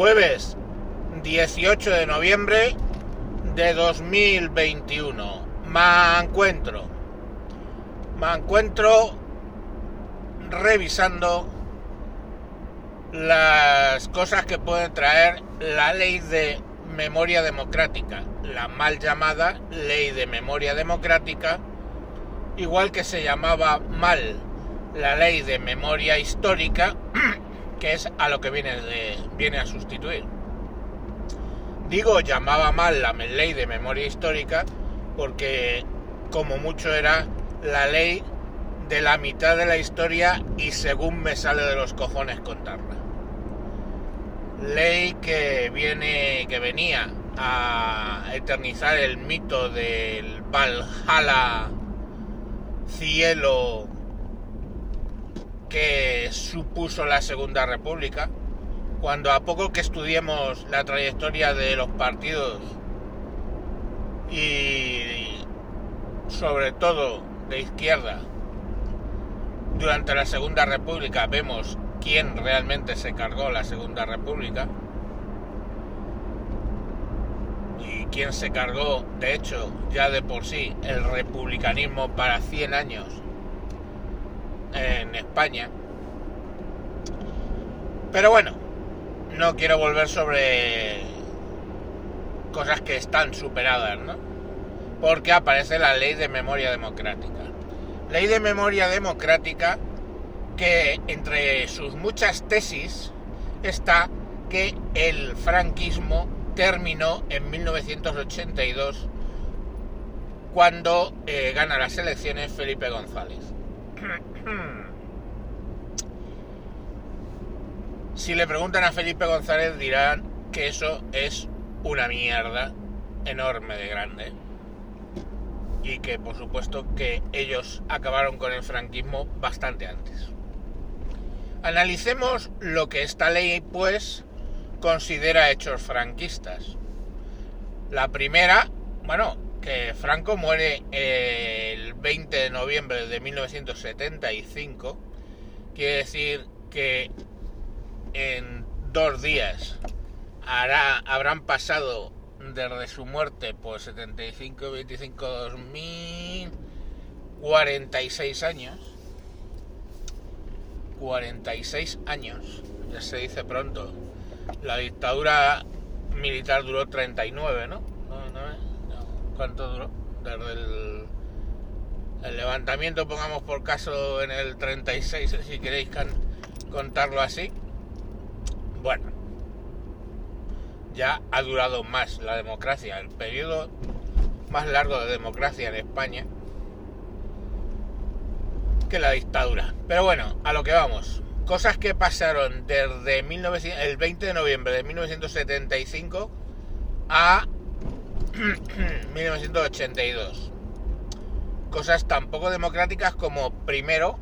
Jueves 18 de noviembre de 2021. Me encuentro. Me encuentro revisando las cosas que puede traer la ley de memoria democrática, la mal llamada ley de memoria democrática, igual que se llamaba mal la ley de memoria histórica, que es a lo que viene, de, viene a sustituir. Digo llamaba mal la ley de memoria histórica porque como mucho era la ley de la mitad de la historia y según me sale de los cojones contarla. Ley que viene, que venía a eternizar el mito del Valhalla cielo que supuso la Segunda República, cuando a poco que estudiemos la trayectoria de los partidos y sobre todo de izquierda durante la Segunda República vemos quién realmente se cargó la Segunda República y quién se cargó, de hecho, ya de por sí, el republicanismo para 100 años en España. Pero bueno, no quiero volver sobre cosas que están superadas, ¿no? Porque aparece la ley de memoria democrática. Ley de memoria democrática que entre sus muchas tesis está que el franquismo terminó en 1982 cuando eh, gana las elecciones Felipe González. si le preguntan a Felipe González dirán que eso es una mierda enorme de grande y que por supuesto que ellos acabaron con el franquismo bastante antes. Analicemos lo que esta ley pues considera hechos franquistas. La primera, bueno, que Franco muere el 20 de noviembre de 1975, quiere decir que en dos días hará, habrán pasado desde su muerte, pues 75, 25, 2000, 46 años. 46 años, ya se dice pronto. La dictadura militar duró 39, ¿no? ¿Cuánto duró? Desde el, levantamiento, pongamos por caso, en el 36, si queréis contarlo así. Bueno, ya ha durado más la democracia, el periodo más largo de democracia en España que la dictadura. Pero bueno, a lo que vamos. Cosas que pasaron desde el 20 de noviembre de 1975 a 1982. Cosas tan poco democráticas como primero,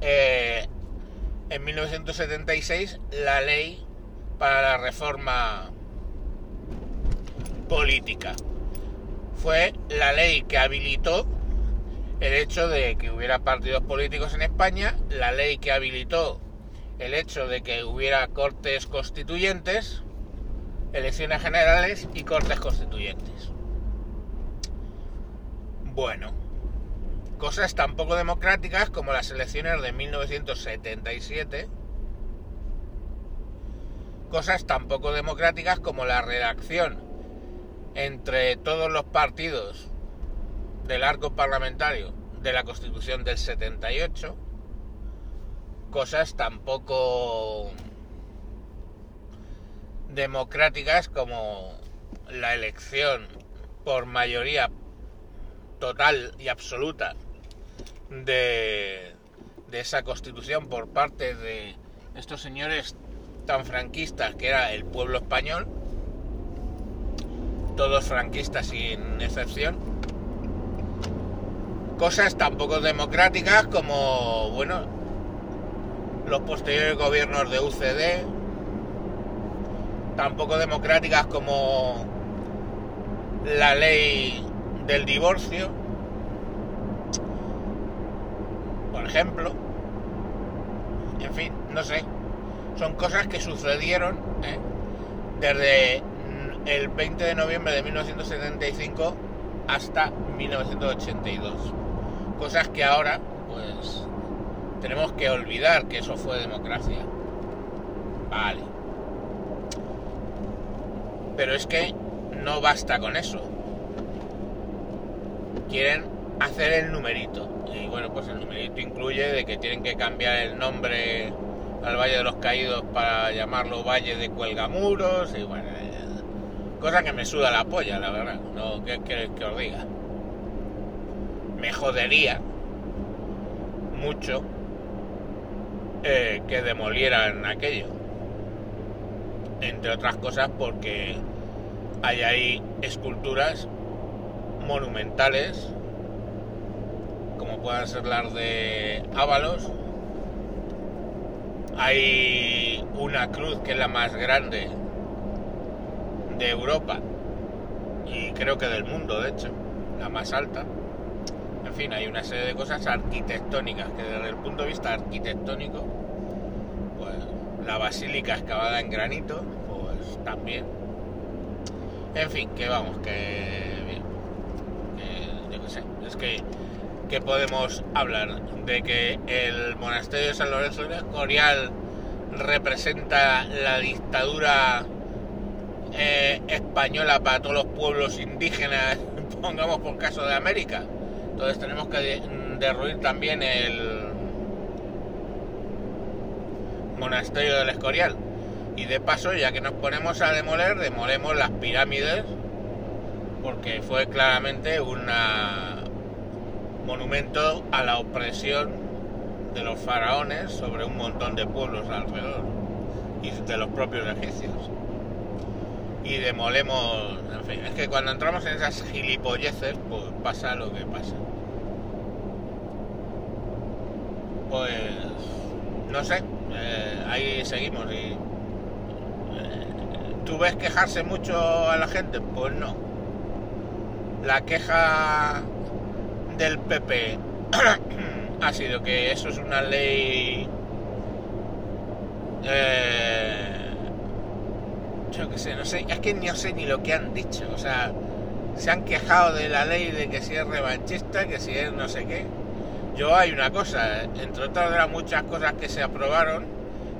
eh, en 1976, la ley para la reforma política. Fue la ley que habilitó el hecho de que hubiera partidos políticos en España, la ley que habilitó el hecho de que hubiera cortes constituyentes, elecciones generales y cortes constituyentes. Bueno, cosas tan poco democráticas como las elecciones de 1977, cosas tan poco democráticas como la redacción entre todos los partidos del arco parlamentario de la Constitución del 78, cosas tan poco democráticas como la elección por mayoría total y absoluta de, esa constitución por parte de estos señores tan franquistas que era el pueblo español. Todos franquistas sin excepción. Cosas tan poco democráticas como, bueno, los posteriores gobiernos de UCD, tan poco democráticas como la ley del divorcio, por ejemplo. En fin, no sé. Son cosas que sucedieron ¿eh? desde el 20 de noviembre de 1975 hasta 1982. Cosas que ahora, pues, tenemos que olvidar que eso fue democracia. Vale. Pero es que no basta con eso. Quieren hacer el numerito. Y bueno, pues el numerito incluye de que tienen que cambiar el nombre al Valle de los Caídos para llamarlo Valle de Cuelgamuros y bueno, cosa que me suda la polla, la verdad. No, ¿qué queréis que os diga? Me jodería mucho eh, que demolieran aquello. Entre otras cosas porque hay ahí esculturas monumentales, ser las de Ábalos. Hay una cruz que es la más grande de Europa y creo que del mundo, de hecho, la más alta. En fin, hay una serie de cosas arquitectónicas que desde el punto de vista arquitectónico, pues la basílica excavada en granito, pues también. En fin, que vamos, que que, yo qué sé, es que, que podemos hablar de que el monasterio de San Lorenzo de Escorial representa la dictadura eh, española para todos los pueblos indígenas, pongamos por caso de América. Entonces tenemos que derruir también el monasterio del Escorial. Y de paso, ya que nos ponemos a demoler, demolemos las pirámides, porque fue claramente un monumento a la opresión de los faraones sobre un montón de pueblos alrededor y de los propios egipcios y demolemos. En fin, es que cuando entramos en esas gilipolleces, pues pasa lo que pasa. Pues. No sé, eh, ahí seguimos y. Eh, ¿Tú ves quejarse mucho a la gente? Pues no. La queja del PP ha sido que eso es una ley. Eh, yo qué sé, no sé, es que no sé ni lo que han dicho, o sea, se han quejado de la ley de que si es revanchista, que si es no sé qué. Yo hay una cosa, entre otras las muchas cosas que se aprobaron,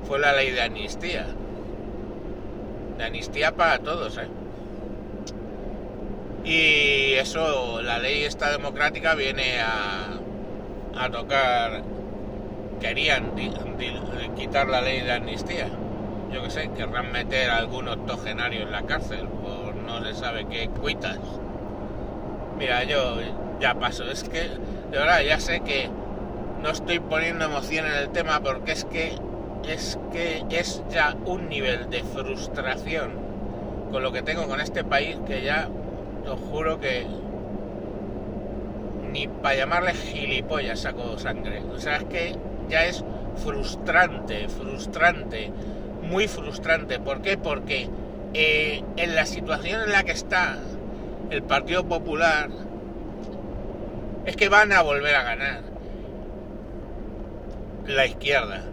fue la ley de amnistía. De amnistía para todos, ¿eh? Y eso, la ley esta democrática viene a, a tocar, querían quitar la ley de amnistía yo qué sé, querrán meter a algún octogenario en la cárcel por no se sabe qué cuitas. Mira, yo ya paso, es que de verdad ya sé que no estoy poniendo emoción en el tema porque es que es que es ya un nivel de frustración con lo que tengo con este país que ya os juro que ni para llamarle gilipollas saco sangre. O sea, es que ya es frustrante, frustrante muy frustrante. ¿Por qué? Porque eh, en la situación en la que está el Partido Popular es que van a volver a ganar la izquierda.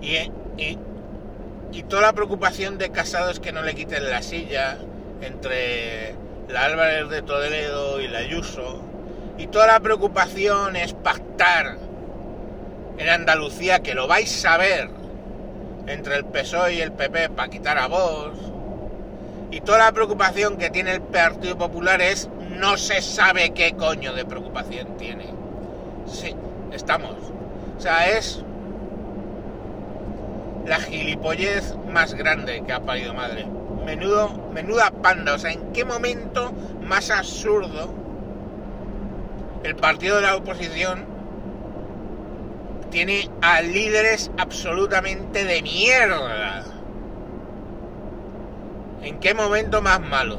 Y, y, y toda la preocupación de Casado es que no le quiten la silla entre la Álvarez de Toledo y la Ayuso. Y toda la preocupación es pactar en Andalucía, que lo vais a ver entre el PSOE y el PP para quitar a vos. Y toda la preocupación que tiene el Partido Popular es no se sabe qué coño de preocupación tiene. Sí, estamos. O sea, es la gilipollez más grande que ha parido madre. Menudo, menuda panda. O sea, ¿en qué momento más absurdo el partido de la oposición tiene a líderes absolutamente de mierda. ¿En qué momento más malo?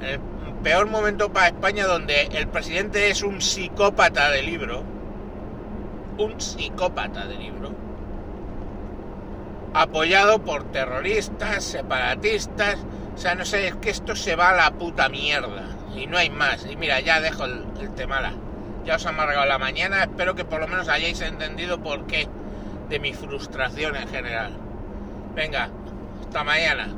El peor momento para España donde el presidente es un psicópata de libro. Un psicópata de libro. Apoyado por terroristas, separatistas. O sea, no sé, es que esto se va a la puta mierda. Y no hay más. Y mira, ya dejo el, el tema ya os ha amargado la mañana, espero que por lo menos hayáis entendido por qué de mi frustración en general. Venga, hasta mañana.